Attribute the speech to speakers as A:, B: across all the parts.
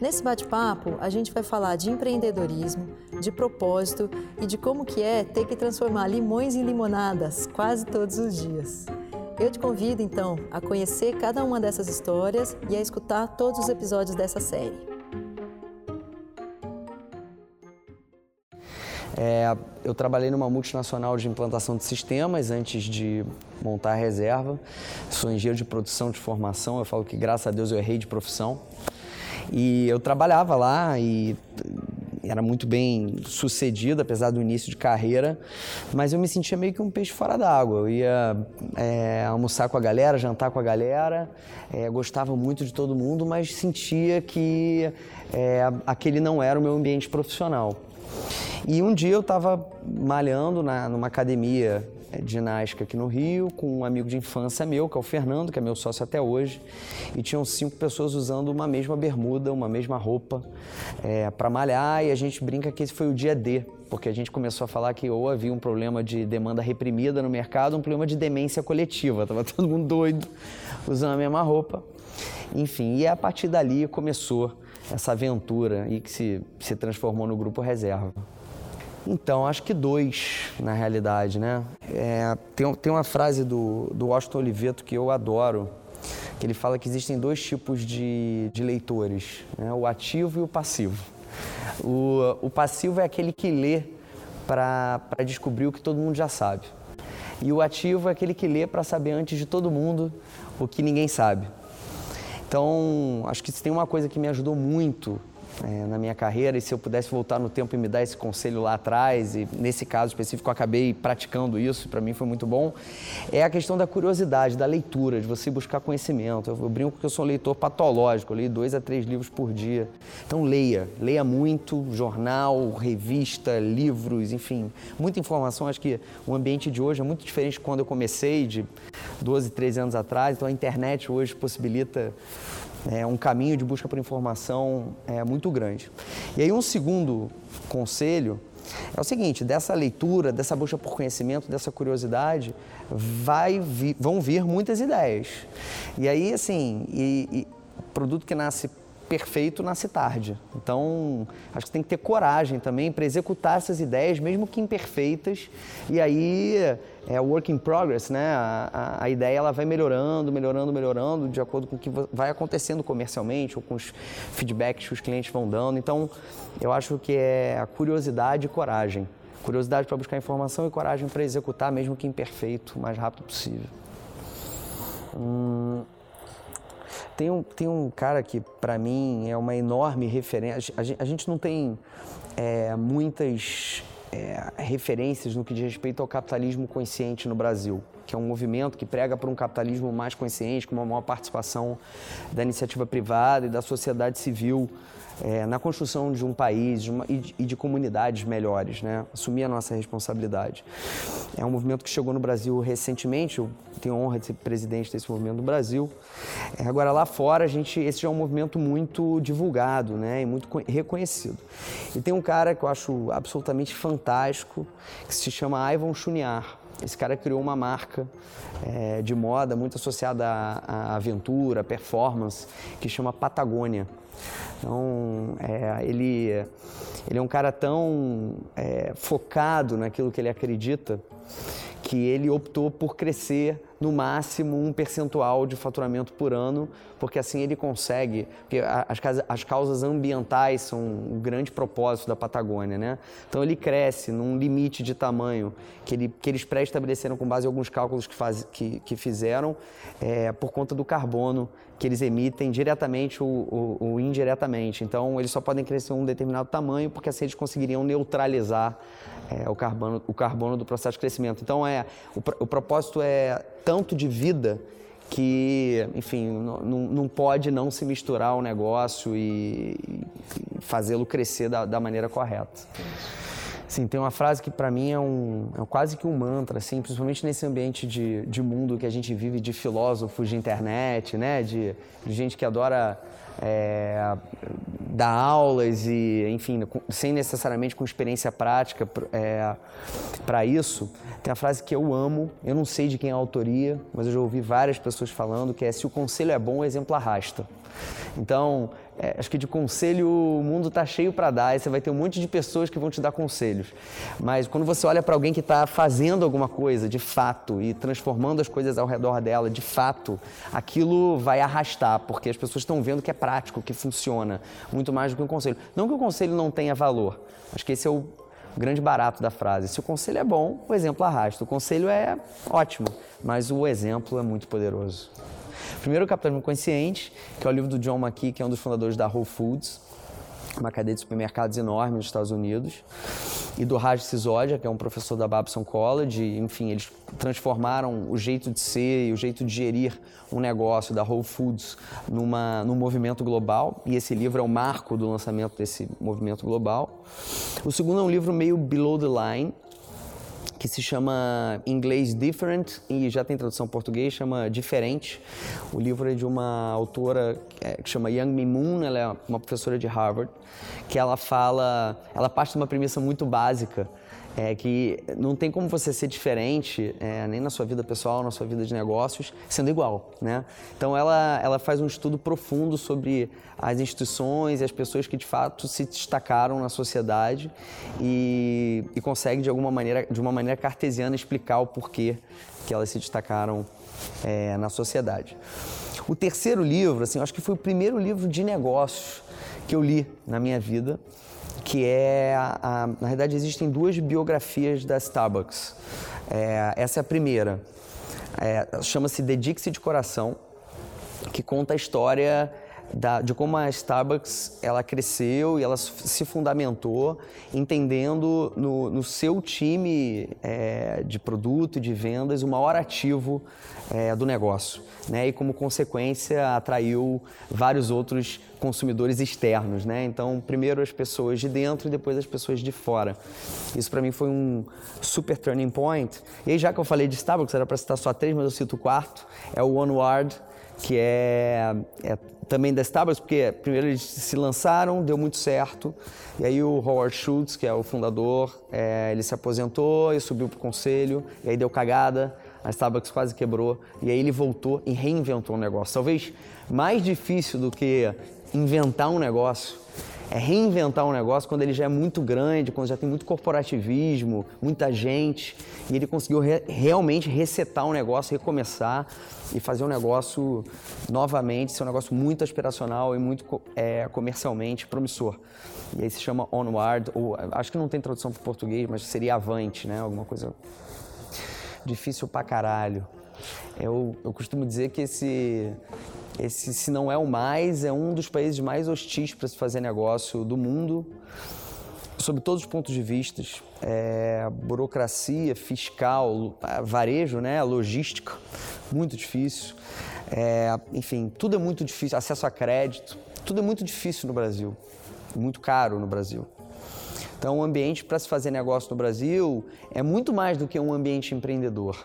A: Nesse bate-papo, a gente vai falar de empreendedorismo, de propósito e de como que é ter que transformar limões em limonadas quase todos os dias. Eu te convido então a conhecer cada uma dessas histórias e a escutar todos os episódios dessa série.
B: É, eu trabalhei numa multinacional de implantação de sistemas antes de montar a reserva. Sou engenheiro de produção de formação. Eu falo que graças a Deus eu errei de profissão. E eu trabalhava lá e era muito bem sucedido, apesar do início de carreira, mas eu me sentia meio que um peixe fora d'água. Eu ia é, almoçar com a galera, jantar com a galera, é, gostava muito de todo mundo, mas sentia que é, aquele não era o meu ambiente profissional. E um dia eu estava malhando na, numa academia de ginástica aqui no Rio, com um amigo de infância meu, que é o Fernando, que é meu sócio até hoje, e tinham cinco pessoas usando uma mesma bermuda, uma mesma roupa é, para malhar, e a gente brinca que esse foi o dia D, porque a gente começou a falar que ou havia um problema de demanda reprimida no mercado, um problema de demência coletiva, tava todo mundo doido usando a mesma roupa. Enfim, e a partir dali começou essa aventura e que se, se transformou no grupo reserva. Então, acho que dois, na realidade, né? É, tem, tem uma frase do, do Washington Oliveto que eu adoro, que ele fala que existem dois tipos de, de leitores, né? o ativo e o passivo. O, o passivo é aquele que lê para descobrir o que todo mundo já sabe. E o ativo é aquele que lê para saber antes de todo mundo o que ninguém sabe. Então, acho que se tem uma coisa que me ajudou muito é, na minha carreira e se eu pudesse voltar no tempo e me dar esse conselho lá atrás, e nesse caso específico eu acabei praticando isso, para mim foi muito bom, é a questão da curiosidade, da leitura, de você buscar conhecimento. Eu, eu brinco que eu sou um leitor patológico, eu leio dois a três livros por dia. Então leia, leia muito, jornal, revista, livros, enfim, muita informação. Acho que o ambiente de hoje é muito diferente de quando eu comecei, de 12, 13 anos atrás, então a internet hoje possibilita é um caminho de busca por informação é, muito grande. E aí um segundo conselho é o seguinte, dessa leitura, dessa busca por conhecimento, dessa curiosidade, vai vi, vão vir muitas ideias. E aí, assim, e, e produto que nasce perfeito nasce tarde. Então, acho que tem que ter coragem também para executar essas ideias, mesmo que imperfeitas. E aí é work in progress, né? A, a, a, ideia ela vai melhorando, melhorando, melhorando de acordo com o que vai acontecendo comercialmente ou com os feedbacks que os clientes vão dando. Então, eu acho que é a curiosidade e coragem. Curiosidade para buscar informação e coragem para executar, mesmo que imperfeito, o mais rápido possível. Hum, tem um, tem um cara que, para mim, é uma enorme referência. A gente, a gente não tem é, muitas é, referências no que diz respeito ao capitalismo consciente no Brasil, que é um movimento que prega por um capitalismo mais consciente, com uma maior participação da iniciativa privada e da sociedade civil é, na construção de um país de uma, e, de, e, de, comunidades melhores, né? assumir a nossa responsabilidade. É um movimento que chegou no Brasil recentemente, eu tenho a honra de ser presidente desse movimento no Brasil. É, agora, lá fora, a gente, esse já é um movimento muito divulgado né? e muito reconhecido. E tem um cara que eu acho absolutamente fantástico, que se chama Ivan Chuniar. Esse cara criou uma marca é, de moda muito associada à, à aventura, performance, que chama Patagônia. Então, é, ele, ele é um cara tão é, focado naquilo que ele acredita que ele optou por crescer no máximo um percentual de faturamento por ano, porque assim ele consegue, porque as, as causas ambientais são um grande propósito da Patagônia, né? Então ele cresce num limite de tamanho que, ele, que eles pré-estabeleceram com base em alguns cálculos que, faz, que, que fizeram é, por conta do carbono que eles emitem diretamente ou, ou, ou indiretamente. Então eles só podem crescer um determinado tamanho porque assim eles conseguiriam neutralizar é, o, carbono, o carbono do processo de crescimento. Então, é, o, o propósito é tanto de vida que, enfim, não, pode não se misturar o negócio e, fazê-lo crescer da, da maneira correta. Sim, tem uma frase que para mim é, um, é quase que um mantra, assim, principalmente nesse ambiente de, de mundo que a gente vive, de filósofos de internet, né? De, de gente que adora é, dar aulas e, enfim, sem necessariamente com experiência prática é, para isso. Tem a frase que eu amo, eu não sei de quem é a autoria, mas eu já ouvi várias pessoas falando, que é se o conselho é bom, o exemplo arrasta. Então, é, acho que de conselho o mundo está cheio para dar e você vai ter um monte de pessoas que vão te dar conselhos. Mas quando você olha para alguém que está fazendo alguma coisa de fato e transformando as coisas ao redor dela de fato, aquilo vai arrastar, porque as pessoas estão vendo que é prático, que funciona, muito mais do que um conselho. Não que o conselho não tenha valor, acho que esse é o grande barato da frase. Se o conselho é bom, o exemplo arrasta. O conselho é ótimo, mas o exemplo é muito poderoso. Primeiro, o Capitalismo Consciente, que é o livro do John McKee, que é um dos fundadores da Whole Foods, uma cadeia de supermercados enorme nos Estados Unidos, e do Raj Sisodia, que é um professor da Babson College. Enfim, eles transformaram o jeito de ser e o jeito de gerir um negócio da Whole Foods numa, num movimento global, e esse livro é o marco do lançamento desse movimento global. O segundo é um livro meio below the line, que se chama em inglês Different e já tem tradução em português, chama Diferente. O livro é de uma autora é, que chama Young Mi Moon, ela é uma professora de Harvard, que ela fala, ela parte de uma premissa muito básica, é que não tem como você ser diferente, é, nem na sua vida pessoal, na sua vida de negócios, sendo igual, né? Então ela, ela faz um estudo profundo sobre as instituições e as pessoas que de fato se destacaram na sociedade e, e consegue de alguma maneira, de uma maneira cartesiana, explicar o porquê que elas se destacaram é, na sociedade. O terceiro livro, assim, acho que foi o primeiro livro de negócios que eu li na minha vida que é, a, a, na verdade, existem duas biografias da Starbucks. É, essa é a primeira, é, chama-se Dedique-se de Coração, que conta a história da, de como a Starbucks ela cresceu e ela se fundamentou entendendo no, no seu time é, de produto e de vendas o maior ativo é, do negócio. Né? E como consequência atraiu vários outros consumidores externos. Né? Então, primeiro as pessoas de dentro e depois as pessoas de fora. Isso para mim foi um super turning point. E aí, já que eu falei de Starbucks, era para citar só três, mas eu cito o quarto, é o Onward, que é, é também da Starbucks, porque primeiro eles se lançaram, deu muito certo, e aí o Howard Schultz, que é o fundador, é, ele se aposentou e subiu para o conselho, e aí deu cagada, a Starbucks quase quebrou, e aí ele voltou e reinventou o um negócio. Talvez mais difícil do que inventar um negócio é reinventar um negócio quando ele já é muito grande, quando já tem muito corporativismo, muita gente, e ele conseguiu re realmente resetar um negócio, recomeçar e fazer um negócio novamente, ser um negócio muito aspiracional e muito é, comercialmente promissor. E aí se chama Onward, ou acho que não tem tradução para português, mas seria Avante, né? Alguma coisa difícil pra caralho. Eu, eu costumo dizer que esse, esse, se não é o mais, é um dos países mais hostis para se fazer negócio do mundo, sob todos os pontos de vista. É, burocracia, fiscal, varejo, né, logística, muito difícil. É, enfim, tudo é muito difícil, acesso a crédito, tudo é muito difícil no Brasil, muito caro no Brasil. Então, o ambiente para se fazer negócio no Brasil é muito mais do que um ambiente empreendedor.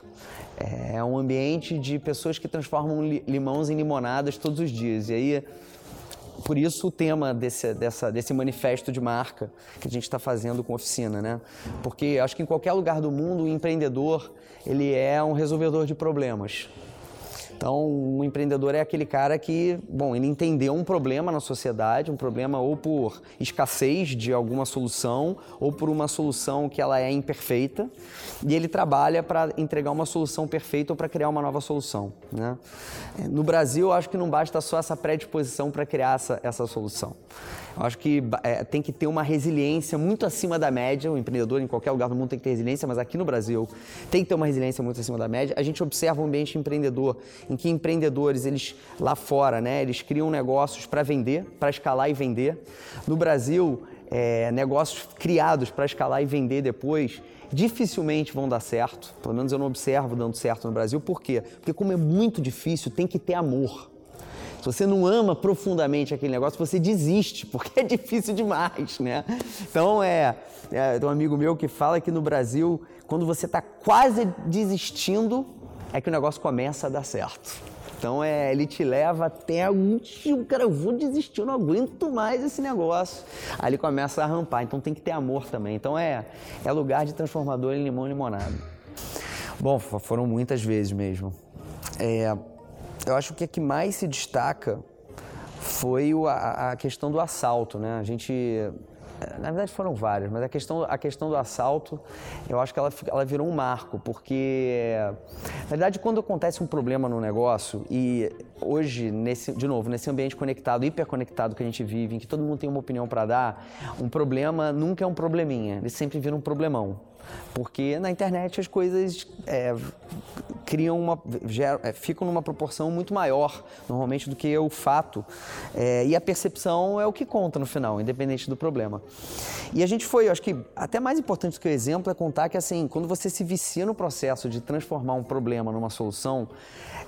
B: É um ambiente de pessoas que transformam limões em limonadas todos os dias. E aí, por isso o tema desse, dessa, desse manifesto de marca que a gente está fazendo com oficina, né? Porque acho que em qualquer lugar do mundo o empreendedor ele é um resolvedor de problemas. Então, um empreendedor é aquele cara que, bom, ele entendeu um problema na sociedade, um problema ou por escassez de alguma solução, ou por uma solução que ela é imperfeita, e ele trabalha para entregar uma solução perfeita ou para criar uma nova solução. Né? No Brasil, acho que não basta só essa predisposição para criar essa, essa solução. Acho que é, tem que ter uma resiliência muito acima da média. O empreendedor em qualquer lugar do mundo tem que ter resiliência, mas aqui no Brasil tem que ter uma resiliência muito acima da média. A gente observa um ambiente empreendedor em que empreendedores, eles lá fora, né, eles criam negócios para vender, para escalar e vender. No Brasil, é, negócios criados para escalar e vender depois dificilmente vão dar certo. Pelo menos eu não observo dando certo no Brasil. Por quê? Porque como é muito difícil, tem que ter amor Se você não ama profundamente aquele negócio, você desiste, porque é difícil demais, né? Então, é, é um amigo meu que fala que no Brasil, quando você está quase desistindo, é que o negócio começa a dar certo. Então é, ele te leva até o último, cara, eu vou desistir, eu não aguento mais esse negócio. Aí ele começa a rampar, então tem que ter amor também. Então é, é lugar de transformador em limão e limonada. Bom, foram muitas vezes mesmo. É, eu acho que a que mais se destaca foi o, a, a, questão do assalto, né? A gente na verdade foram várias, mas a questão, a questão do assalto, eu acho que ela, ela virou um marco, porque, na verdade, quando acontece um problema no negócio, e hoje, nesse, de novo, nesse ambiente conectado, hiperconectado que a gente vive, em que todo mundo tem uma opinião para dar, um problema nunca é um probleminha, ele sempre vira um problemão. Porque na internet as coisas é, criam uma, é, ficam numa proporção muito maior, normalmente, do que o fato. É, e a percepção é o que conta no final, independente do problema. E a gente foi, acho que até mais importante do que o exemplo é contar que, assim, quando você se vicia no processo de transformar um problema numa solução,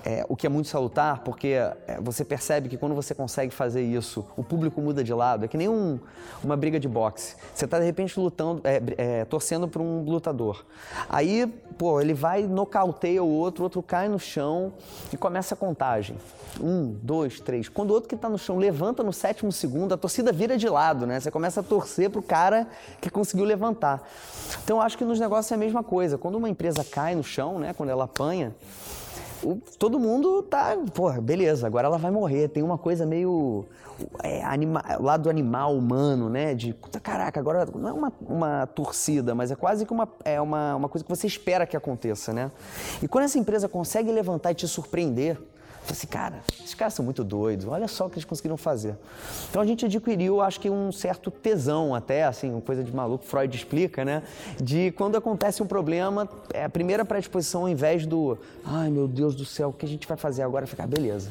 B: é, o que é muito salutar, porque é, você percebe que quando você consegue fazer isso, o público muda de lado. É que nem um, uma briga de boxe. Você está de repente lutando, é, torcendo para um lutador. Aí, pô, ele vai, nocauteia o outro, o outro cai no chão e começa a contagem. Um, dois, três. Quando o outro que está no chão levanta no sétimo segundo, a torcida vira de lado, né? Você começa a torcer pro cara que conseguiu levantar. Então, eu acho que nos negócios é a mesma coisa. Quando uma empresa cai no chão, né? Quando ela apanha, o, todo mundo tá, porra, beleza, agora ela vai morrer. Tem uma coisa meio. É, anima, lado animal, humano, né? De, caraca, agora não é uma, uma torcida, mas é quase que uma, é uma, uma coisa que você espera que aconteça, né? E quando essa empresa consegue levantar e te surpreender, Falei assim, cara, esses caras são muito doidos, olha só o que eles conseguiram fazer. Então a gente adquiriu, acho que um certo tesão até, assim, uma coisa de maluco, Freud explica, né? De quando acontece um problema, é a primeira predisposição ao invés do, ai meu Deus do céu, o que a gente vai fazer agora? Ficar, beleza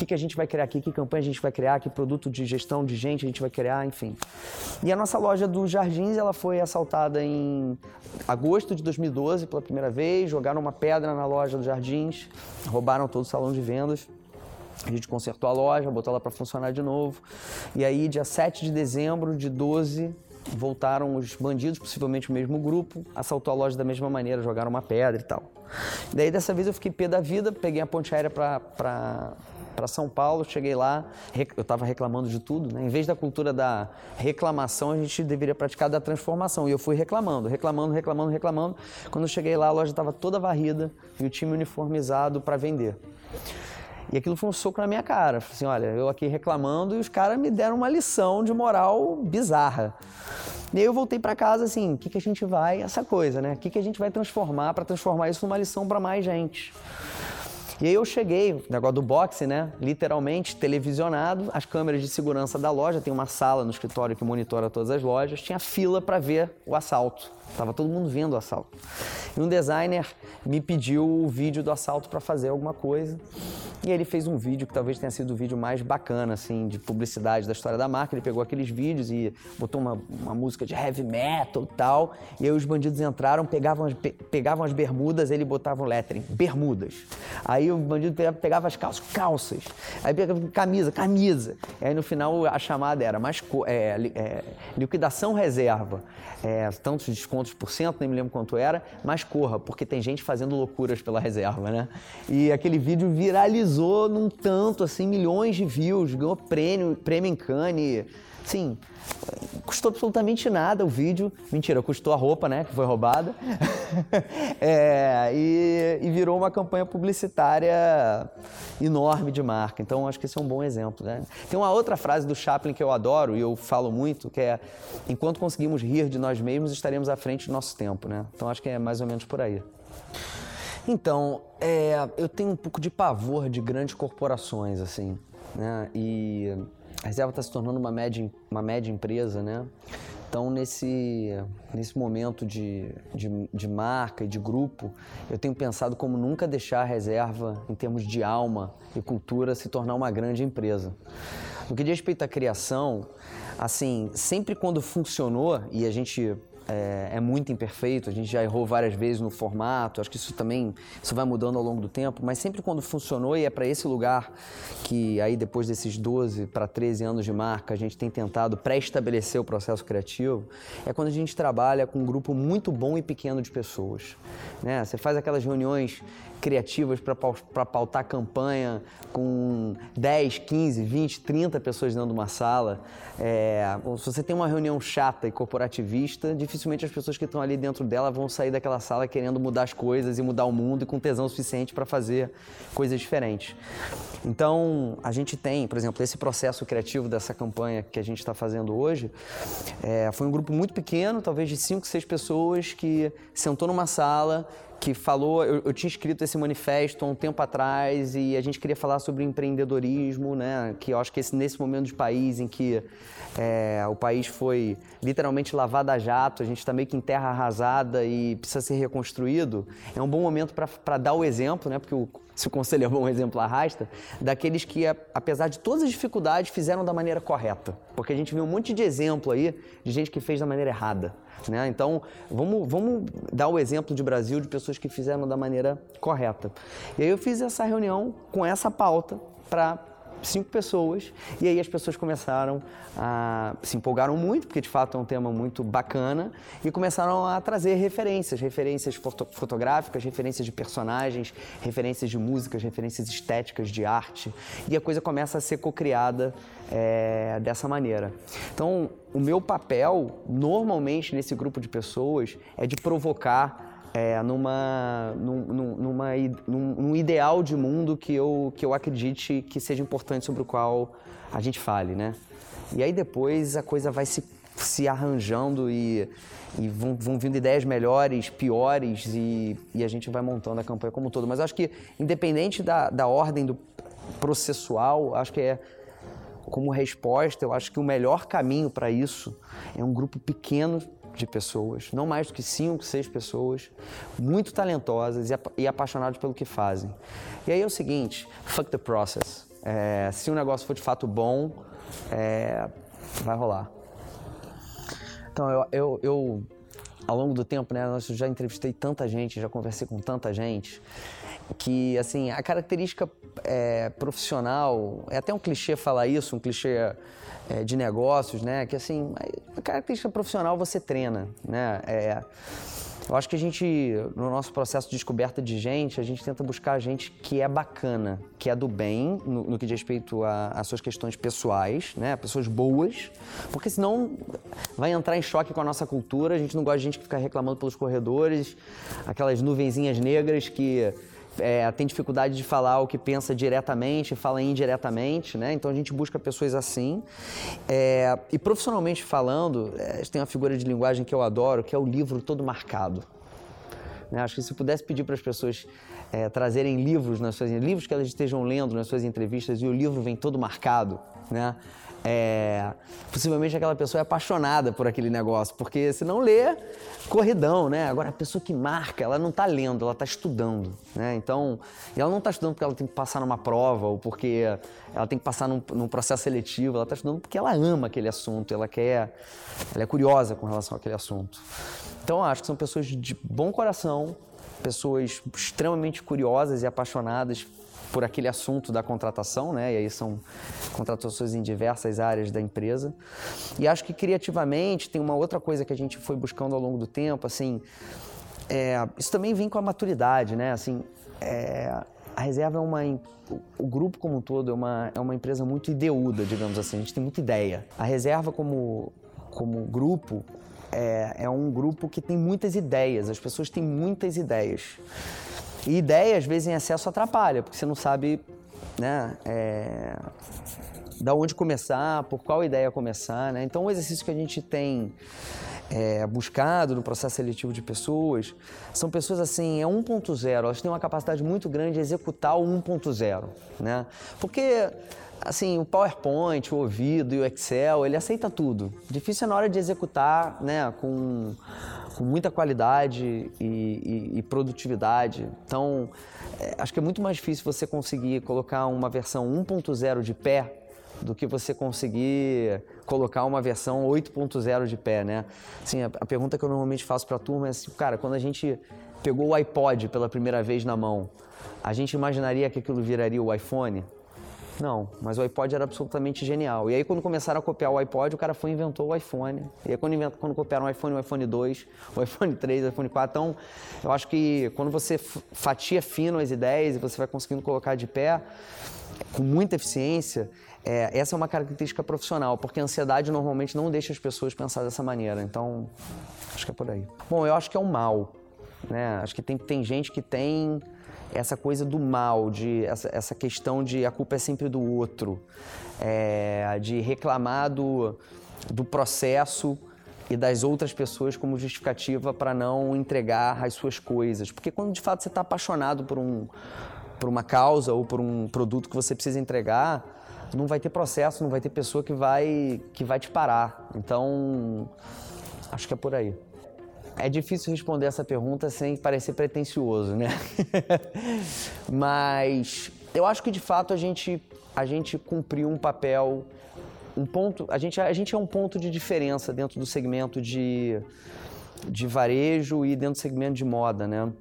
B: que, que a gente vai criar aqui, que campanha a gente vai criar, que produto de gestão de gente a gente vai criar, enfim. E a nossa loja dos Jardins, ela foi assaltada em agosto de 2012 pela primeira vez, jogaram uma pedra na loja dos Jardins, roubaram todo o salão de vendas. A gente consertou a loja, botou ela para funcionar de novo. E aí, dia 7 de dezembro de 12, voltaram os bandidos, possivelmente o mesmo grupo, assaltou a loja da mesma maneira, jogaram uma pedra e tal. Daí dessa vez eu fiquei pé da vida, peguei a ponte aérea para para São Paulo, cheguei lá, eu estava reclamando de tudo, né? Em vez da cultura da reclamação, a gente deveria praticar da transformação. E eu fui reclamando, reclamando, reclamando, reclamando. Quando eu cheguei lá, a loja estava toda varrida e o time uniformizado para vender. E aquilo foi um soco na minha cara. Assim, olha, eu aqui reclamando e os caras me deram uma lição de moral bizarra. E aí eu voltei para casa assim, o que, que a gente vai, essa coisa, né? O que, que a gente vai transformar para transformar isso numa lição para mais gente? E aí eu cheguei, negócio do boxe, né? Literalmente televisionado, as câmeras de segurança da loja, tem uma sala no escritório que monitora todas as lojas, tinha fila para ver o assalto. Tava todo mundo vendo o assalto. E um designer me pediu o vídeo do assalto para fazer alguma coisa. E ele fez um vídeo que talvez tenha sido o vídeo mais bacana, assim, de publicidade da história da marca. Ele pegou aqueles vídeos e botou uma, uma música de heavy metal e tal. E aí os bandidos entraram, pegavam as, pe, pegavam as bermudas, ele botava o lettering, bermudas. Aí o bandido pegava as calças, calças. Aí pegava camisa, camisa. E aí no final a chamada era mais é, é, liquidação reserva. É, tantos descontos por cento, nem me lembro quanto era, mas corra, porque tem gente fazendo loucuras pela reserva, né? E aquele vídeo viralizou num tanto, assim, milhões de views, ganhou prêmio, prêmio em Cannes, sim, custou absolutamente nada o vídeo. Mentira, custou a roupa, né? Que foi roubada. é, e, e, virou uma campanha publicitária enorme de marca. Então, acho que esse é um bom exemplo. Né? Tem uma outra frase do Chaplin que eu adoro e eu falo muito, que é: enquanto conseguimos rir de nós mesmos, estaremos à frente do nosso tempo. Né? Então, acho que é mais ou menos por aí. Então, é, eu tenho um pouco de pavor de grandes corporações, assim, né? E a reserva está se tornando uma média, uma média empresa, né? Então, nesse, nesse momento de, de, de, marca e de grupo, eu tenho pensado como nunca deixar a reserva, em termos de alma e cultura, se tornar uma grande empresa. No que diz respeito à criação, assim, sempre quando funcionou, e a gente é, é, muito imperfeito, a gente já errou várias vezes no formato, acho que isso também isso vai mudando ao longo do tempo, mas sempre quando funcionou e é para esse lugar que aí depois desses 12 para 13 anos de marca, a gente tem tentado pré-estabelecer o processo criativo, é quando a gente trabalha com um grupo muito bom e pequeno de pessoas. Né? Você faz aquelas reuniões criativas para pautar campanha com 10, 15, 20, 30 pessoas dentro de uma sala. É, se você tem uma reunião chata e corporativista, dificilmente as pessoas que estão ali dentro dela vão sair daquela sala querendo mudar as coisas e mudar o mundo e com tesão suficiente para fazer coisas diferentes. Então, a gente tem, por exemplo, esse processo criativo dessa campanha que a gente está fazendo hoje, é, foi um grupo muito pequeno, talvez de 5, 6 pessoas, que sentou numa sala que falou, eu, eu, tinha escrito esse manifesto há um tempo atrás e a gente queria falar sobre empreendedorismo, né? Que eu acho que esse, nesse momento de país em que é, o país foi literalmente lavado a jato, a gente está meio que em terra arrasada e precisa ser reconstruído, é um bom momento para dar o exemplo, né? Porque o, se o conselho é bom, o exemplo arrasta, daqueles que, apesar de todas as dificuldades, fizeram da maneira correta. Porque a gente viu um monte de exemplo aí de gente que fez da maneira errada. Né? Então, vamos, vamos dar o exemplo de Brasil de pessoas que fizeram da maneira correta. E aí eu fiz essa reunião com essa pauta para cinco pessoas, e aí as pessoas começaram a se empolgaram muito, porque de fato é um tema muito bacana, e começaram a trazer referências, referências foto fotográficas, referências de personagens, referências de músicas, referências estéticas de arte, e a coisa começa a ser cocriada é, dessa maneira. Então, o meu papel, normalmente nesse grupo de pessoas, é de provocar é, numa, num, numa, num, num, ideal de mundo que eu, que eu acredite que seja importante sobre o qual a gente fale, né? E aí depois a coisa vai se, se arranjando e, e vão, vão vindo ideias melhores, piores e, e a gente vai montando a campanha como um todo. Mas acho que independente da, da ordem do processual, acho que é como resposta, eu acho que o melhor caminho para isso é um grupo pequeno de pessoas, não mais do que cinco, seis pessoas, muito talentosas e, e apaixonadas pelo que fazem. E aí é o seguinte, fuck the process. É, se o negócio for de fato bom, é, vai rolar. Então, eu, eu, eu, ao longo do tempo, né, eu já entrevistei tanta gente, já conversei com tanta gente, que, assim, a característica é, profissional, é até um clichê falar isso, um clichê é, de negócios, né? Que assim, a característica profissional você treina, né? É, eu acho que a gente, no nosso processo de descoberta de gente, a gente tenta buscar gente que é bacana, que é do bem, no, no que diz respeito às suas questões pessoais, né? Pessoas boas, porque senão vai entrar em choque com a nossa cultura. A gente não gosta de gente que fica reclamando pelos corredores, aquelas nuvenzinhas negras que é, tem dificuldade de falar o que pensa diretamente, fala indiretamente, né? Então a gente busca pessoas assim. É, e profissionalmente falando, é, tem uma figura de linguagem que eu adoro, que é o livro todo marcado. Né? Acho que se pudesse pedir para as pessoas é, trazerem livros nas suas livros que elas estejam lendo nas suas entrevistas e o livro vem todo marcado, né? É, possivelmente aquela pessoa é apaixonada por aquele negócio, porque se não lê, corridão, né? Agora, a pessoa que marca, ela não está lendo, ela está estudando, né? Então, ela não está estudando porque ela tem que passar numa prova ou porque ela tem que passar num, num processo seletivo, ela está estudando porque ela ama aquele assunto, ela quer, ela é curiosa com relação àquele assunto. Então, acho que são pessoas de bom coração, pessoas extremamente curiosas e apaixonadas por aquele assunto da contratação, né? E aí são contratações em diversas áreas da empresa. E acho que criativamente tem uma outra coisa que a gente foi buscando ao longo do tempo, assim, é, isso também vem com a maturidade, né? Assim, é, a reserva é uma o grupo como um todo é uma, é uma empresa muito ideuda, digamos assim. A gente tem muita ideia. A reserva como como grupo é, é um grupo que tem muitas ideias. As pessoas têm muitas ideias. E ideia, às vezes, em excesso atrapalha, porque você não sabe, né, é, da onde começar, por qual ideia começar, né? Então, o exercício que a gente tem é, buscado no processo seletivo de pessoas são pessoas assim, é 1.0, elas têm uma capacidade muito grande de executar o 1.0, né? Porque assim, o PowerPoint, o ouvido e o Excel, ele aceita tudo. Difícil é na hora de executar, né, com, com muita qualidade e, e, e produtividade. Então, é, acho que é muito mais difícil você conseguir colocar uma versão 1.0 de pé do que você conseguir colocar uma versão 8.0 de pé, né? Assim, a, a, pergunta que eu normalmente faço para a turma é assim, cara, quando a gente pegou o iPod pela primeira vez na mão, a gente imaginaria que aquilo viraria o iPhone? Não, mas o iPod era absolutamente genial. E aí quando começaram a copiar o iPod, o cara foi e inventou o iPhone. E aí quando, invent... quando copiaram o iPhone, o iPhone 2, o iPhone 3, o iPhone 4, então eu acho que quando você fatia fino as ideias e você vai conseguindo colocar de pé com muita eficiência, é, essa é uma característica profissional, porque a ansiedade normalmente não deixa as pessoas pensar dessa maneira. Então, acho que é por aí. Bom, eu acho que é um mal. Né? Acho que tem, tem gente que tem essa coisa do mal, de essa, essa questão de a culpa é sempre do outro, é, de reclamar do, do processo e das outras pessoas como justificativa para não entregar as suas coisas. Porque quando de fato você está apaixonado por, um, por uma causa ou por um produto que você precisa entregar, não vai ter processo, não vai ter pessoa que vai, que vai te parar. Então, acho que é por aí. É difícil responder essa pergunta sem parecer pretencioso, né? Mas eu acho que de fato a gente, a gente cumpriu um papel, um ponto. A gente, a gente é um ponto de diferença dentro do segmento de, de varejo e dentro do segmento de moda, né?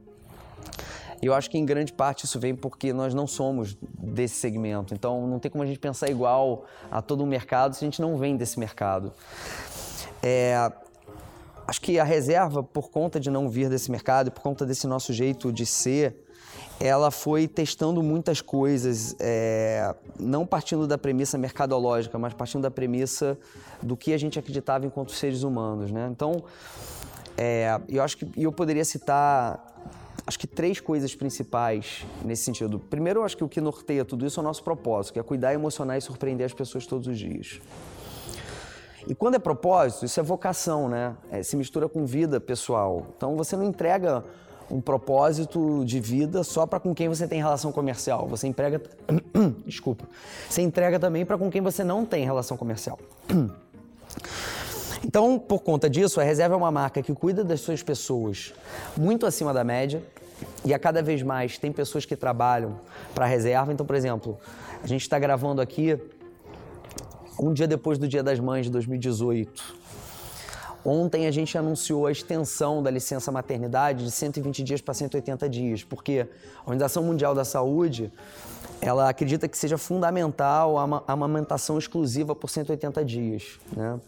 B: Eu acho que em grande parte isso vem porque nós não somos desse segmento. Então não tem como a gente pensar igual a todo o mercado se a gente não vem desse mercado. É, acho que a reserva, por conta de não vir desse mercado, por conta desse nosso jeito de ser, ela foi testando muitas coisas, é, não partindo da premissa mercadológica, mas partindo da premissa do que a gente acreditava enquanto seres humanos, né? Então, é, eu acho que eu poderia citar acho que três coisas principais nesse sentido. Primeiro, eu acho que o que norteia tudo isso é o nosso propósito, que é cuidar, emocionar e surpreender as pessoas todos os dias. E quando é propósito, isso é vocação, né? É, se mistura com vida pessoal. Então você não entrega um propósito de vida só para com quem você tem relação comercial. Você emprega, desculpa, você entrega também para com quem você não tem relação comercial. Então, por conta disso, a Reserva é uma marca que cuida das suas pessoas muito acima da média e a cada vez mais tem pessoas que trabalham para a Reserva. Então, por exemplo, a gente está gravando aqui um dia depois do Dia das Mães de 2018. Ontem a gente anunciou a extensão da licença maternidade de 120 dias para 180 dias, porque a Organização Mundial da Saúde ela acredita que seja fundamental a amamentação exclusiva por 180 dias. Né?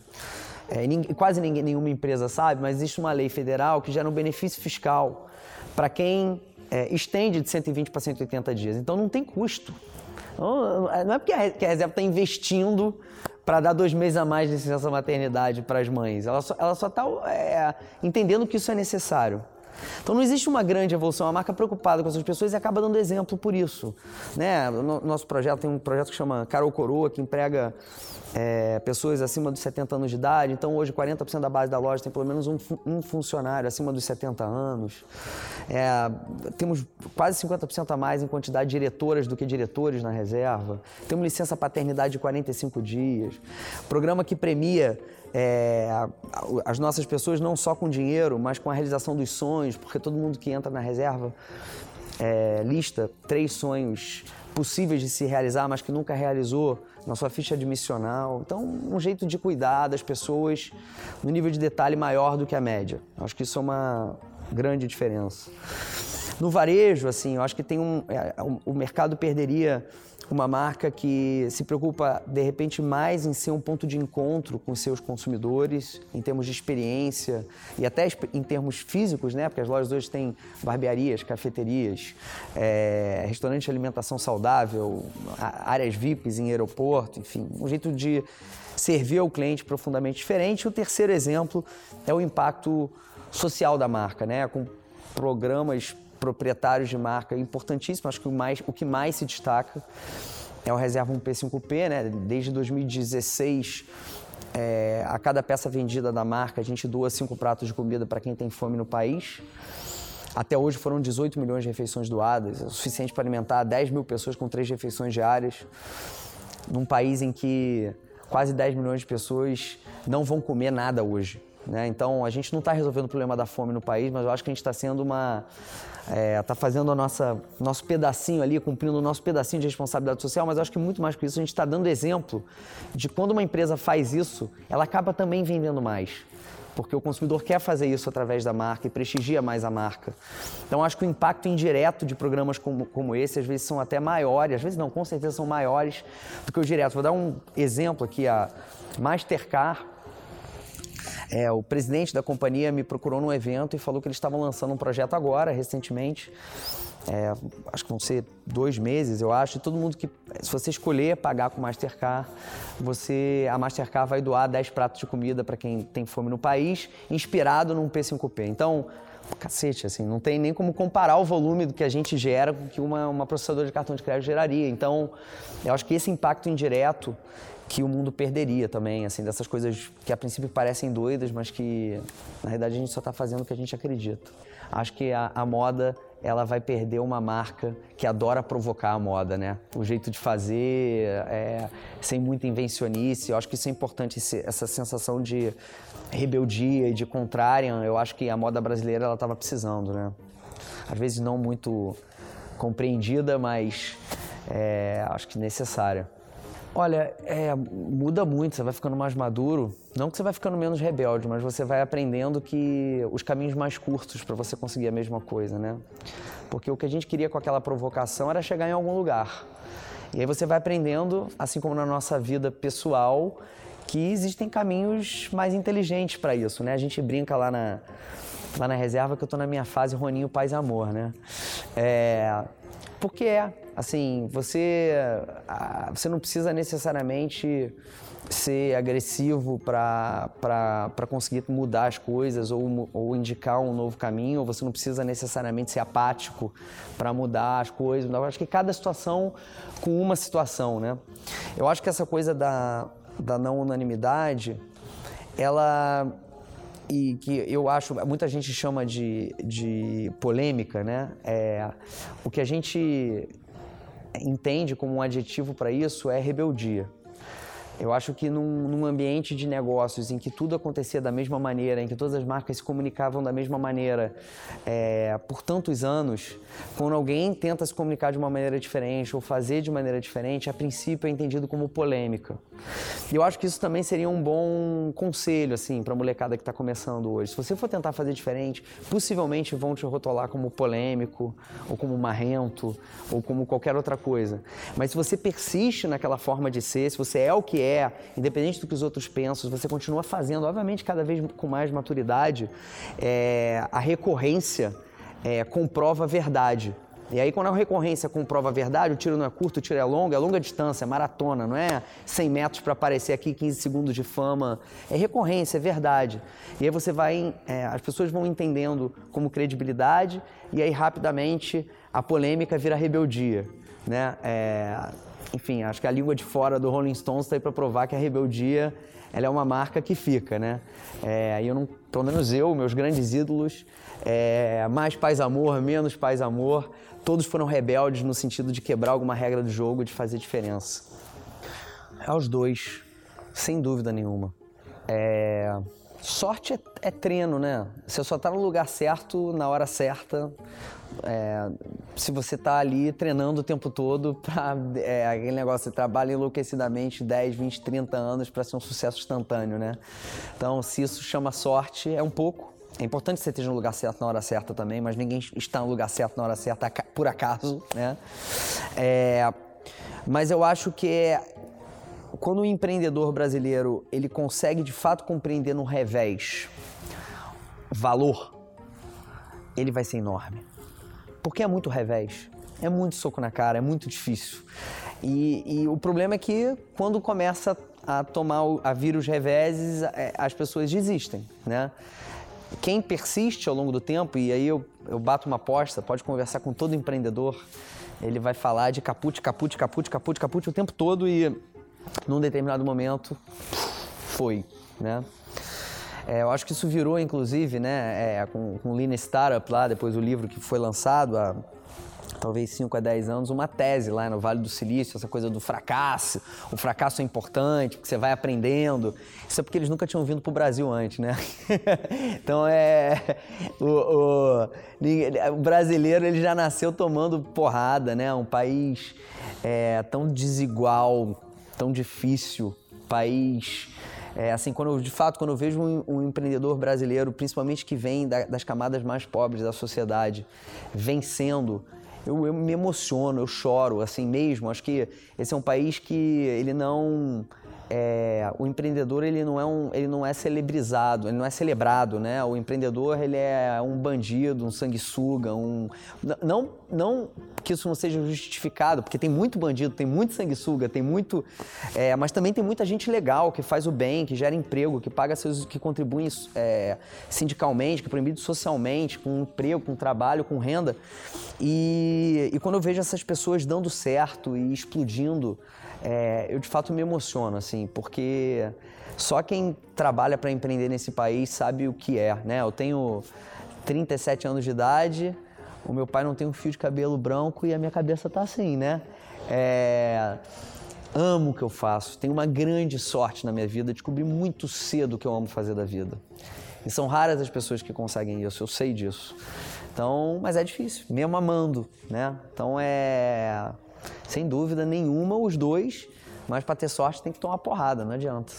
B: É, quase ninguém, nenhuma empresa sabe, mas existe uma lei federal que gera um benefício fiscal para quem é, estende de 120 para 180 dias. Então não tem custo. Não, não é porque a, reserva está investindo para dar dois meses a mais de licença maternidade para as mães. Ela só está é, entendendo que isso é necessário. Então não existe uma grande evolução, a marca preocupada com essas pessoas e acaba dando exemplo por isso. Né? Nosso projeto tem um projeto que chama Carol Coroa, que emprega é, pessoas acima dos 70 anos de idade. Então, hoje, 40% da base da loja tem pelo menos um, um funcionário acima dos 70 anos. É, temos quase 50% a mais em quantidade de diretoras do que diretores na reserva. Temos licença paternidade de 45 dias. Programa que premia é, as nossas pessoas não só com dinheiro, mas com a realização dos sonhos, porque todo mundo que entra na reserva é, lista três sonhos possíveis de se realizar, mas que nunca realizou na sua ficha admissional. Então, um jeito de cuidar das pessoas no nível de detalhe maior do que a média. Acho que isso é uma grande diferença. No varejo, assim, eu acho que tem um, é, o mercado perderia uma marca que se preocupa de repente mais em ser um ponto de encontro com seus consumidores, em termos de experiência e até em termos físicos, né? Porque as lojas hoje têm barbearias, cafeterias, é, restaurante de alimentação saudável, áreas VIPs em aeroporto, enfim, um jeito de servir ao cliente profundamente diferente. O terceiro exemplo é o impacto social da marca, né? Com programas proprietários de marca importantíssimo. Acho que o, mais, o que mais se destaca é o Reserva 1P5P, né? Desde 2016, é, a cada peça vendida da marca, a gente doa cinco pratos de comida para quem tem fome no país. Até hoje foram 18 milhões de refeições doadas, é o suficiente para alimentar 10 mil pessoas com três refeições diárias, num país em que quase 10 milhões de pessoas não vão comer nada hoje. Né? Então, a gente não está resolvendo o problema da fome no país, mas eu acho que a gente está sendo uma. É, tá fazendo o nosso pedacinho ali, cumprindo o nosso pedacinho de responsabilidade social, mas acho que muito mais que isso, a gente está dando exemplo de quando uma empresa faz isso, ela acaba também vendendo mais porque o consumidor quer fazer isso através da marca e prestigia mais a marca. Então, acho que o impacto indireto de programas como, como esse, às vezes, são até maiores, às vezes não, com certeza são maiores do que os diretos. Vou dar um exemplo aqui, a Mastercard, é, o presidente da companhia me procurou num evento e falou que eles estavam lançando um projeto agora, recentemente, é, acho que vão ser dois meses, eu acho. E todo mundo que, se você escolher pagar com Mastercard, você, a Mastercard vai doar 10 pratos de comida para quem tem fome no país, inspirado num P5P. Então, cacete, assim, não tem nem como comparar o volume do que a gente gera com que uma, uma processadora de cartão de crédito geraria. Então, eu acho que esse impacto indireto que o mundo perderia também, assim, dessas coisas que a princípio parecem doidas, mas que na realidade a gente só está fazendo o que a gente acredita. Acho que a, a moda ela vai perder uma marca que adora provocar a moda, né? O jeito de fazer, é, sem muita invencionice. Eu acho que isso é importante, essa sensação de rebeldia e de contrarian. Eu acho que a moda brasileira ela estava precisando, né? Às vezes não muito compreendida, mas é, acho que necessária. Olha, é, muda muito, você vai ficando mais maduro. Não que você vai ficando menos rebelde, mas você vai aprendendo que os caminhos mais curtos para você conseguir a mesma coisa, né? Porque o que a gente queria com aquela provocação era chegar em algum lugar. E aí você vai aprendendo, assim como na nossa vida pessoal, que existem caminhos mais inteligentes para isso, né? A gente brinca lá na, lá na reserva que eu estou na minha fase Roninho Paz Amor, né? É, porque é, assim, você, você não precisa necessariamente ser agressivo para conseguir mudar as coisas ou, ou indicar um novo caminho, ou você não precisa necessariamente ser apático para mudar as coisas. Eu acho que cada situação com uma situação, né? Eu acho que essa coisa da, da não unanimidade, ela e que eu acho, muita gente chama de, de polêmica, né? É, o que a gente entende como um adjetivo para isso é rebeldia. Eu acho que num, num, ambiente de negócios em que tudo acontecia da mesma maneira, em que todas as marcas se comunicavam da mesma maneira é, por tantos anos, quando alguém tenta se comunicar de uma maneira diferente ou fazer de maneira diferente, a princípio é entendido como polêmica. E eu acho que isso também seria um bom conselho assim para a molecada que está começando hoje. Se você for tentar fazer diferente, possivelmente vão te rotular como polêmico, ou como marrento, ou como qualquer outra coisa. Mas se você persiste naquela forma de ser, se você é o que é independente do que os outros pensam, você continua fazendo, obviamente cada vez com mais maturidade, é, a recorrência é, comprova a verdade. E aí, quando a recorrência comprova a verdade, o tiro não é curto, o tiro é longo, é longa distância, é maratona, não é 100 metros para aparecer aqui 15 segundos de fama. É recorrência, é verdade. E aí você vai, é, as pessoas vão entendendo como credibilidade, e aí rapidamente a polêmica vira rebeldia. Né? É, enfim, acho que a língua de fora do Rolling Stones está aí para provar que a rebeldia ela é uma marca que fica, né? É, eu não, pelo menos eu, meus grandes ídolos, é, mais paz amor, menos paz amor, todos foram rebeldes no sentido de quebrar alguma regra do jogo, de fazer diferença. É os dois, sem dúvida nenhuma. É, sorte é, é treino, né? Você só está no lugar certo, na hora certa, é, se você está ali treinando o tempo todo para é, aquele negócio, você trabalha enlouquecidamente 10, 20, 30 anos para ser um sucesso instantâneo, né? Então, se isso chama sorte, é um pouco. É importante que você esteja no lugar certo na hora certa também, mas ninguém está no lugar certo na hora certa por acaso, né? É, mas eu acho que é, quando o empreendedor brasileiro ele consegue de fato compreender no revés valor, ele vai ser enorme. Porque é muito revés, é muito soco na cara, é muito difícil. E, e o problema é que quando começa a tomar, a vir os reveses, é, as pessoas desistem, né? Quem persiste ao longo do tempo, e aí eu, eu bato uma aposta, pode conversar com todo empreendedor, ele vai falar de caput, caput, caput, caput, caput o tempo todo e num determinado momento foi, né? É, eu acho que isso virou, inclusive, né, é, com, o Lean Startup lá, depois do livro que foi lançado há talvez 5 a 10 anos, uma tese lá no Vale do Silício, essa coisa do fracasso. O fracasso é importante, porque você vai aprendendo. Isso é porque eles nunca tinham vindo para o Brasil antes, né? então é. O, o, o, brasileiro ele já nasceu tomando porrada, né? Um país é, tão desigual, tão difícil, país. É, assim, quando eu, de fato, quando eu vejo um, um empreendedor brasileiro, principalmente que vem da, das camadas mais pobres da sociedade, vencendo, eu, eu, me emociono, eu choro, assim mesmo. Acho que esse é um país que ele não é, o empreendedor ele não é um, ele não é celebrizado, ele não é celebrado, né? O empreendedor ele é um bandido, um sanguessuga, um não não que isso não seja justificado, porque tem muito bandido, tem muito sanguessuga, tem muito, é, mas também tem muita gente legal que faz o bem, que gera emprego, que paga seus, que contribui é, sindicalmente, que é proibido socialmente, com emprego, com trabalho, com renda. E, e quando eu vejo essas pessoas dando certo e explodindo é, eu de fato me emociono, assim, porque só quem trabalha para empreender nesse país sabe o que é, né? Eu tenho 37 anos de idade, o meu pai não tem um fio de cabelo branco e a minha cabeça tá assim, né? É, amo o que eu faço, tenho uma grande sorte na minha vida, descobri muito cedo o que eu amo fazer da vida. E são raras as pessoas que conseguem isso, eu sei disso. Então, mas é difícil, mesmo amando, né? Então é sem dúvida nenhuma, os dois, mas para ter sorte tem que tomar porrada, não adianta.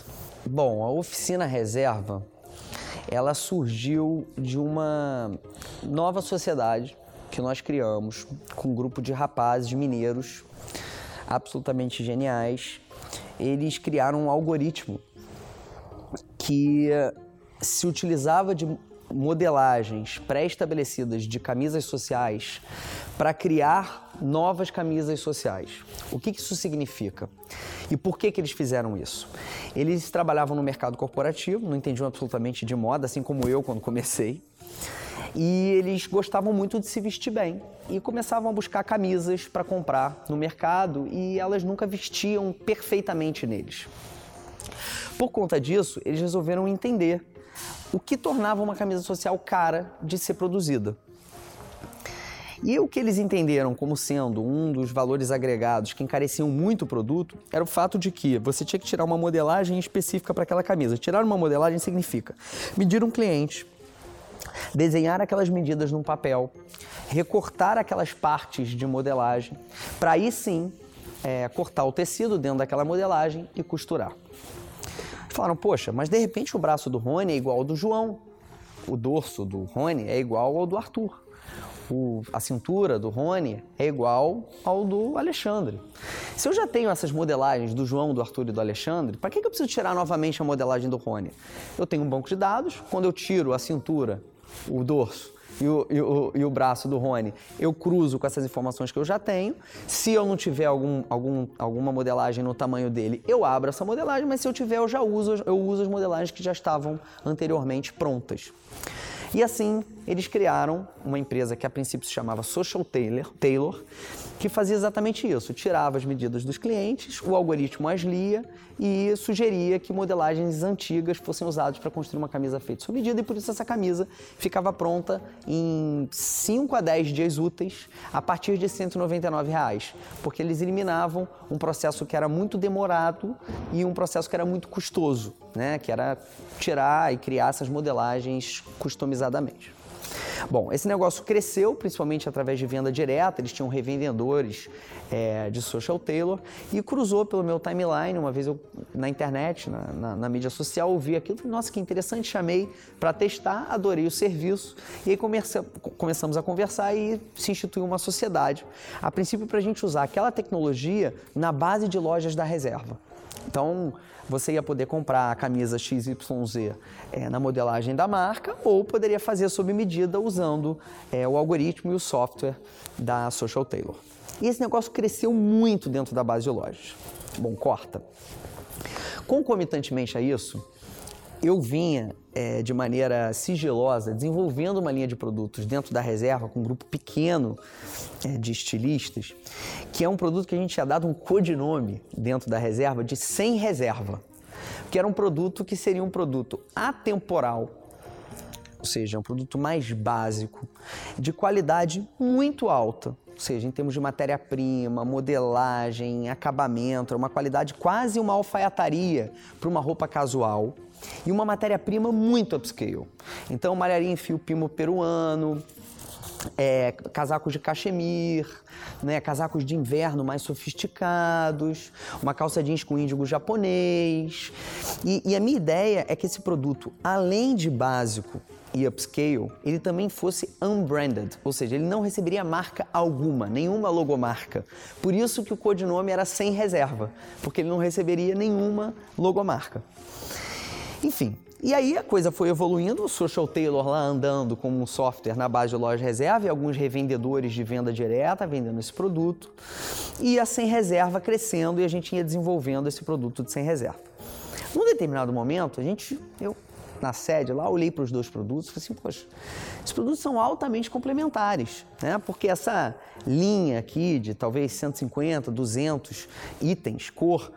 B: Bom, a oficina reserva, ela surgiu de uma nova sociedade que nós criamos com um grupo de rapazes mineiros absolutamente geniais. Eles criaram um algoritmo que se utilizava de modelagens pré-estabelecidas de camisas sociais para criar novas camisas sociais. O que isso significa? E por que, que eles fizeram isso? Eles trabalhavam no mercado corporativo, não entendiam absolutamente de moda, assim como eu quando comecei. E eles gostavam muito de se vestir bem e começavam a buscar camisas para comprar no mercado e elas nunca vestiam perfeitamente neles. Por conta disso, eles resolveram entender o que tornava uma camisa social cara de ser produzida. E o que eles entenderam como sendo um dos valores agregados que encareciam muito o produto era o fato de que você tinha que tirar uma modelagem específica para aquela camisa. Tirar uma modelagem significa medir um cliente, desenhar aquelas medidas num papel, recortar aquelas partes de modelagem, para aí sim é, cortar o tecido dentro daquela modelagem e costurar. Falaram, poxa, mas de repente o braço do Rony é igual ao do João, o dorso do Rony é igual ao do Arthur o, a cintura do Rony é igual ao do Alexandre. Se eu já tenho essas modelagens do João, do Arthur e do Alexandre, para que, que eu preciso tirar novamente a modelagem do Rony? Eu tenho um banco de dados, quando eu tiro a cintura, o dorso e o, e, o, e o, braço do Rony, eu cruzo com essas informações que eu já tenho. Se eu não tiver algum, algum, alguma modelagem no tamanho dele, eu abro essa modelagem, mas se eu tiver, eu já uso, eu uso as modelagens que já estavam anteriormente prontas. E assim, eles criaram uma empresa que a princípio se chamava Social Tailor, Tailor que fazia exatamente isso. Tirava as medidas dos clientes, o algoritmo as lia e sugeria que modelagens antigas fossem usadas para construir uma camisa feita sob medida e por isso essa camisa ficava pronta em 5 a 10 dias úteis a partir de 199 reais, porque eles eliminavam um processo que era muito demorado e um processo que era muito custoso, né? que era tirar e criar essas modelagens customizadamente. Bom, esse negócio cresceu principalmente através de venda direta, eles tinham revendedores é, de social tailor e cruzou pelo meu timeline. Uma vez eu na internet, na, na, na mídia social, ouvi aquilo, falei, nossa, que interessante, chamei para testar, adorei o serviço e aí comece, começamos a conversar e se instituiu uma sociedade. A princípio, para a gente usar aquela tecnologia na base de lojas da reserva. Então, você ia poder comprar a camisa XYZ é, na modelagem da marca ou poderia fazer sob medida usando é, o algoritmo e o software da Social Tailor. E esse negócio cresceu muito dentro da base de lojas. Bom, corta. Concomitantemente a isso, eu vinha é, de maneira sigilosa desenvolvendo uma linha de produtos dentro da reserva com um grupo pequeno é, de estilistas, que é um produto que a gente tinha dado um codinome dentro da reserva de sem reserva, que era um produto que seria um produto atemporal, ou seja, um produto mais básico, de qualidade muito alta seja, em termos de matéria-prima, modelagem, acabamento, é uma qualidade quase uma alfaiataria para uma roupa casual e uma matéria-prima muito upscale. Então, malharia em fio pimo peruano, é, casacos de cachemir, né, casacos de inverno mais sofisticados, uma calça jeans com índigo japonês. E, e a minha ideia é que esse produto, além de básico e upscale, ele também fosse unbranded, ou seja, ele não receberia marca alguma, nenhuma logomarca. Por isso que o codinome era sem reserva, porque ele não receberia nenhuma logomarca. Enfim, e aí a coisa foi evoluindo, o Social Tailor lá andando como um software na base de loja reserva e alguns revendedores de venda direta vendendo esse produto. E a sem reserva crescendo e a gente ia desenvolvendo esse produto de sem reserva. Num determinado momento, a gente, eu na sede lá, olhei para os dois produtos e falei assim, poxa, esses produtos são altamente complementares, né? Porque essa linha aqui de talvez 150, 200 itens, cor,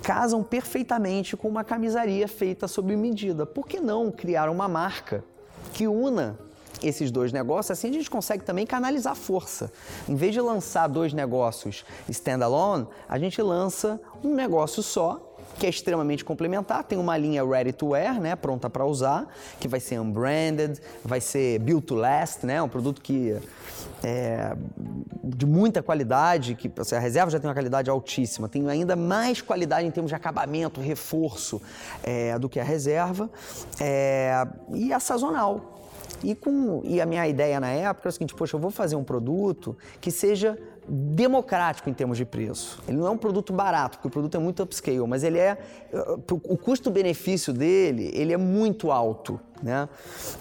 B: casam perfeitamente com uma camisaria feita sob medida. Por que não criar uma marca que una esses dois negócios? Assim a gente consegue também canalizar força. Em vez de lançar dois negócios standalone, a gente lança um negócio só que é extremamente complementar. Tem uma linha ready to wear, né, pronta para usar, que vai ser unbranded, vai ser built to last, né, um produto que é, de muita qualidade, que assim, a reserva já tem uma qualidade altíssima, tem ainda mais qualidade em termos de acabamento, reforço é, do que a reserva, é, e a sazonal. E, com, e a minha ideia na época era o seguinte: poxa, eu vou fazer um produto que seja democrático em termos de preço. Ele não é um produto barato, porque o produto é muito upscale, mas ele é o custo-benefício dele, ele é muito alto. Né?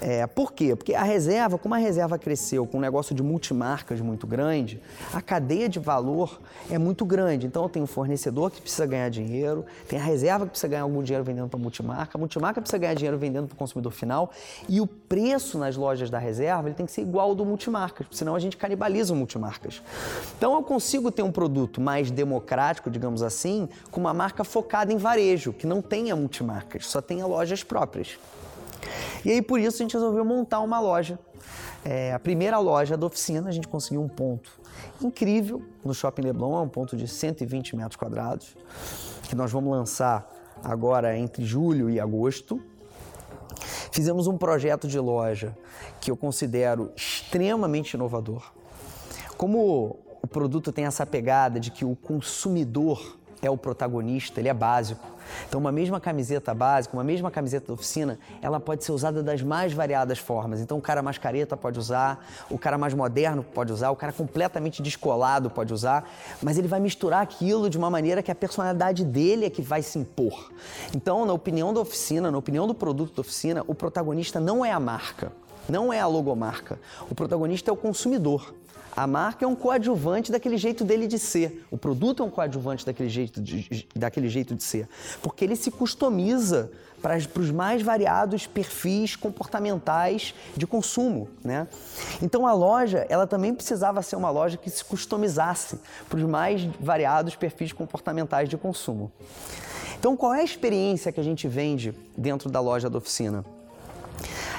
B: É, por quê? Porque a reserva, como a reserva cresceu com um negócio de multimarcas muito grande, a cadeia de valor é muito grande. Então tenho um fornecedor que precisa ganhar dinheiro, tem a reserva que precisa ganhar algum dinheiro vendendo para multimarca, a multimarca precisa ganhar dinheiro vendendo para o consumidor final e o preço nas lojas da reserva ele tem que ser igual ao do multimarcas, senão a gente canibaliza o multimarcas. Então eu consigo ter um produto mais democrático, digamos assim, com uma marca focada em varejo, que não tenha multimarcas, só tenha lojas próprias. E aí por isso a gente resolveu montar uma loja. É, a primeira loja da oficina, a gente conseguiu um ponto incrível no Shopping Leblon, é um ponto de 120 metros quadrados, que nós vamos lançar agora entre julho e agosto. Fizemos um projeto de loja que eu considero extremamente inovador. Como o produto tem essa pegada de que o consumidor é o protagonista, ele é básico. Então, uma mesma camiseta básica, uma mesma camiseta da oficina, ela pode ser usada das mais variadas formas. Então, o cara mais careta pode usar, o cara mais moderno pode usar, o cara completamente descolado pode usar, mas ele vai misturar aquilo de uma maneira que a personalidade dele é que vai se impor. Então, na opinião da oficina, na opinião do produto da oficina, o protagonista não é a marca, não é a logomarca. O protagonista é o consumidor. A marca é um coadjuvante daquele jeito dele de ser. O produto é um coadjuvante daquele jeito de, daquele jeito de ser. Porque ele se customiza para, os mais variados perfis comportamentais de consumo. Né? Então a loja ela também precisava ser uma loja que se customizasse para os mais variados perfis comportamentais de consumo. Então qual é a experiência que a gente vende dentro da loja da oficina?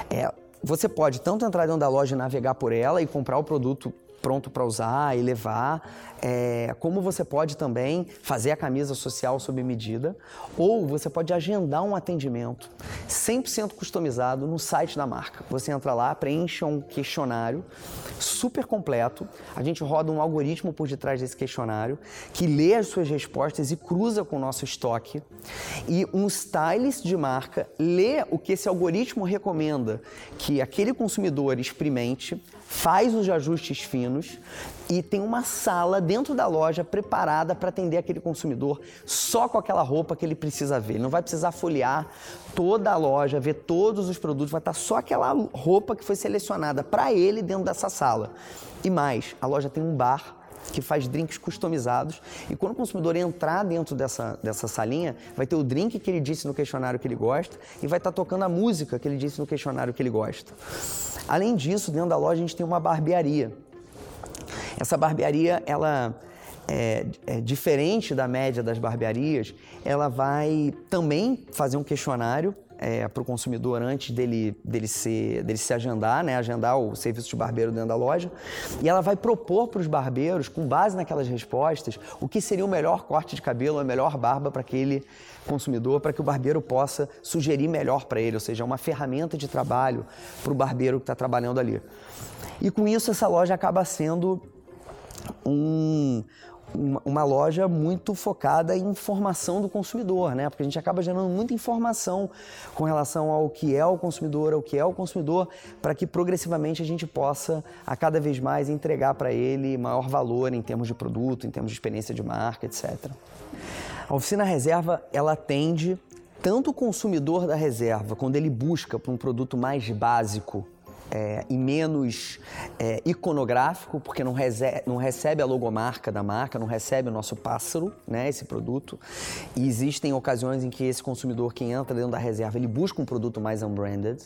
B: É, você pode tanto entrar dentro da loja e navegar por ela e comprar o produto pronto para usar e levar, é, como você pode também fazer a camisa social sob medida, ou você pode agendar um atendimento 100% customizado no site da marca. Você entra lá, preenche um questionário super completo, a gente roda um algoritmo por detrás desse questionário que lê as suas respostas e cruza com o nosso estoque, e um stylist de marca lê o que esse algoritmo recomenda que aquele consumidor experimente, faz os ajustes finos e tem uma sala dentro da loja preparada para atender aquele consumidor só com aquela roupa que ele precisa ver. Ele não vai precisar folhear toda a loja, ver todos os produtos, vai estar só aquela roupa que foi selecionada para ele dentro dessa sala. E mais, a loja tem um bar que faz drinks customizados. E quando o consumidor entrar dentro dessa, dessa salinha, vai ter o drink que ele disse no questionário que ele gosta e vai estar tocando a música que ele disse no questionário que ele gosta. Além disso, dentro da loja a gente tem uma barbearia. Essa barbearia, ela é, é, diferente da média das barbearias, ela vai também fazer um questionário é, para o consumidor antes dele, dele, ser, dele se agendar, né? agendar o serviço de barbeiro dentro da loja. E ela vai propor para os barbeiros, com base naquelas respostas, o que seria o melhor corte de cabelo, a melhor barba para aquele consumidor, para que o barbeiro possa sugerir melhor para ele, ou seja, uma ferramenta de trabalho para o barbeiro que está trabalhando ali. E com isso, essa loja acaba sendo um, uma, loja muito focada em informação do consumidor, né? Porque a gente acaba gerando muita informação com relação ao que é o consumidor, ao que é o consumidor, para que progressivamente a gente possa a cada vez mais entregar para ele maior valor em termos de produto, em termos de experiência de marca, etc. A oficina reserva ela atende tanto o consumidor da reserva, quando ele busca por um produto mais básico, é, e menos é, iconográfico, porque não, não, recebe a logomarca da marca, não recebe o nosso pássaro, né, esse produto. E existem ocasiões em que esse consumidor que entra dentro da reserva, ele busca um produto mais unbranded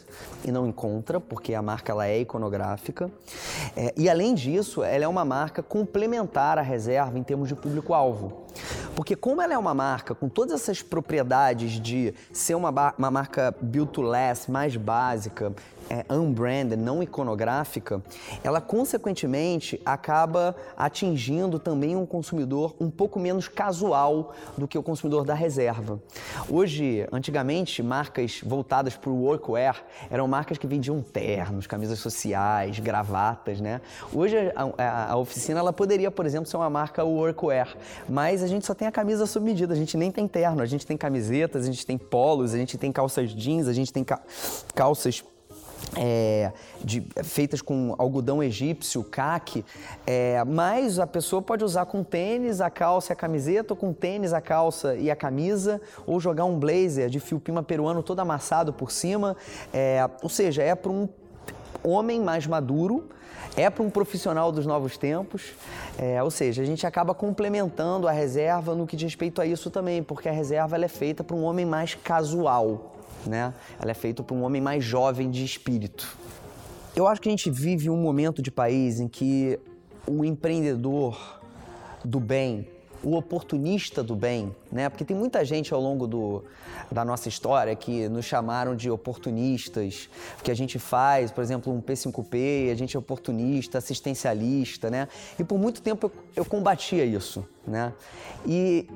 B: e não encontra, porque a marca ela é iconográfica. É, e além disso, ela é uma marca complementar à reserva em termos de público-alvo. Porque como ela é uma marca com todas essas propriedades de ser uma, uma marca built to last, mais básica, é, unbranded, não iconográfica, ela consequentemente acaba atingindo também um consumidor um pouco menos casual do que o consumidor da reserva. Hoje, antigamente, marcas voltadas para o workwear eram marcas que vendiam ternos, camisas sociais, gravatas, né? Hoje a, a, a oficina ela poderia, por exemplo, ser uma marca workwear, mas a gente só tem a camisa sob medida, a gente nem tem terno, a gente tem camisetas, a gente tem polos, a gente tem calças jeans, a gente tem ca calças é, de, feitas com algodão egípcio, caque, é, mas a pessoa pode usar com tênis a calça e a camiseta, ou com tênis a calça e a camisa, ou jogar um blazer de fio pima peruano todo amassado por cima. É, ou seja, é para um homem mais maduro, é para um profissional dos novos tempos, é, ou seja, a gente acaba complementando a reserva no que diz respeito a isso também, porque a reserva ela é feita para um homem mais casual né? Ela é feita por um homem mais jovem de espírito. Eu acho que a gente vive um momento de país em que o empreendedor do bem, o oportunista do bem, né? Porque tem muita gente ao longo do, da nossa história que nos chamaram de oportunistas, que a gente faz, por exemplo, um P5P, a gente é oportunista, assistencialista, né? E por muito tempo eu, eu combatia isso, né? E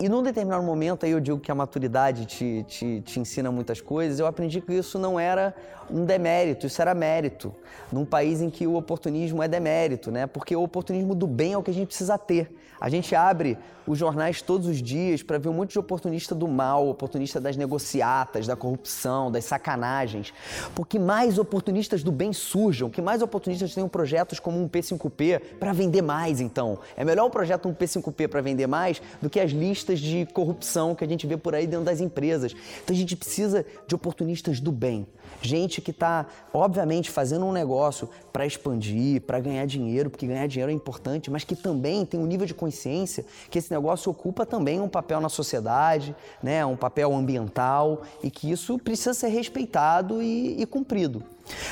B: e num determinado momento, aí eu digo que a maturidade te, te, te ensina muitas coisas, eu aprendi que isso não era um demérito, isso era mérito. Num país em que o oportunismo é demérito, né? Porque o oportunismo do bem é o que a gente precisa ter. A gente abre os jornais todos os dias para ver um monte de oportunista do mal, oportunista das negociatas, da corrupção, das sacanagens. Porque mais oportunistas do bem surjam, que mais oportunistas tenham projetos como um P5P para vender mais, então. É melhor um projeto um P5P para vender mais do que as listas de corrupção que a gente vê por aí dentro das empresas. Então a gente precisa de oportunistas do bem. Gente que está, obviamente, fazendo um negócio para expandir, para ganhar dinheiro, porque ganhar dinheiro é importante, mas que também tem um nível de consciência que esse negócio ocupa também um papel na sociedade, né, um papel ambiental e que isso precisa ser respeitado e, e cumprido.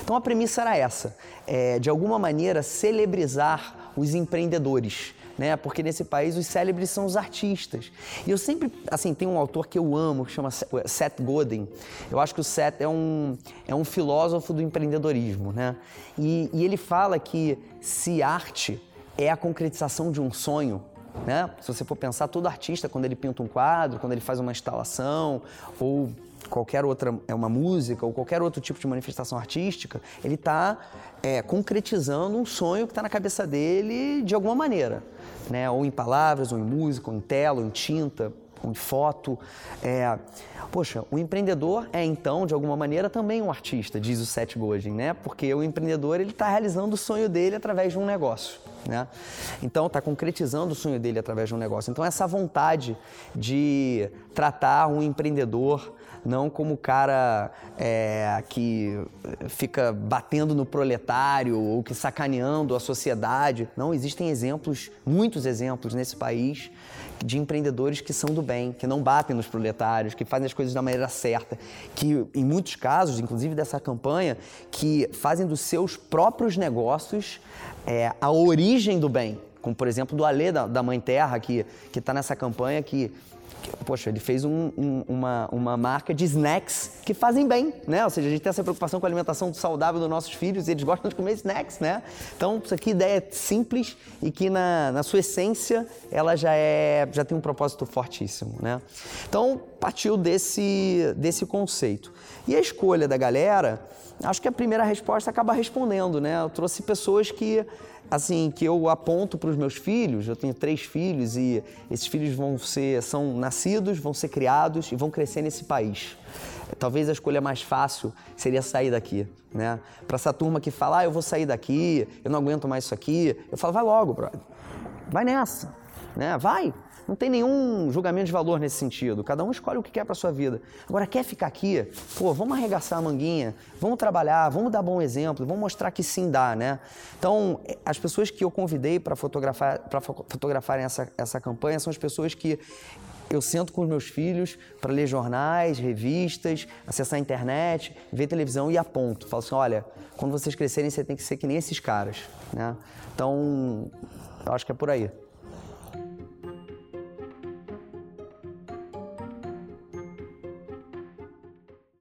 B: Então a premissa era essa, é, de alguma maneira celebrizar os empreendedores né? Porque nesse país os célebres são os artistas. E eu sempre, assim, tem um autor que eu amo, que chama Seth Godin. Eu acho que o Seth é um, é um filósofo do empreendedorismo, né? E, e ele fala que se arte é a concretização de um sonho, né? Se você for pensar, todo artista, quando ele pinta um quadro, quando ele faz uma instalação, ou qualquer outra é uma música ou qualquer outro tipo de manifestação artística, ele está é, concretizando um sonho que está na cabeça dele de alguma maneira, né? Ou em palavras, ou em música, ou em tela, ou em tinta, ou em foto. É, poxa, o empreendedor é então de alguma maneira também um artista, diz o Seth Godin, né? Porque o empreendedor ele está realizando o sonho dele através de um negócio. Né? Então, está concretizando o sonho dele através de um negócio. Então, essa vontade de tratar um empreendedor não como o cara é, que fica batendo no proletário ou que sacaneando a sociedade. Não, existem exemplos, muitos exemplos nesse país de empreendedores que são do bem, que não batem nos proletários, que fazem as coisas da maneira certa, que em muitos casos, inclusive dessa campanha, que fazem dos seus próprios negócios é, a origem do bem. Como, por exemplo, do Alê da, da Mãe Terra, que está nessa campanha, que poxa, ele fez um, um, uma, uma marca de snacks que fazem bem, né? Ou seja, a gente tem essa preocupação com a alimentação saudável dos nossos filhos e eles gostam de comer snacks, né? Então, isso aqui ideia simples e que na, na sua essência ela já é já tem um propósito fortíssimo, né? Então, partiu desse, desse conceito. E a escolha da galera, acho que a primeira resposta acaba respondendo, né? Eu trouxe pessoas que assim que eu aponto para os meus filhos, eu tenho três filhos e esses filhos vão ser são nascidos, vão ser criados e vão crescer nesse país. Talvez a escolha mais fácil seria sair daqui, né? Para essa turma que fala, ah, eu vou sair daqui, eu não aguento mais isso aqui, eu falo, vai logo, brother. Vai nessa, né? Vai. Não tem nenhum julgamento de valor nesse sentido. Cada um escolhe o que quer para sua vida. Agora, quer ficar aqui? Pô, vamos arregaçar a manguinha, vamos trabalhar, vamos dar bom exemplo, vamos mostrar que sim dá, né? Então, as pessoas que eu convidei para fotografar, para fotografarem essa, essa campanha são as pessoas que eu sento com os meus filhos para ler jornais, revistas, acessar a internet, ver televisão e aponto. Falo assim, olha, quando vocês crescerem, você tem que ser que nem esses caras, né? Então, eu acho que é por aí.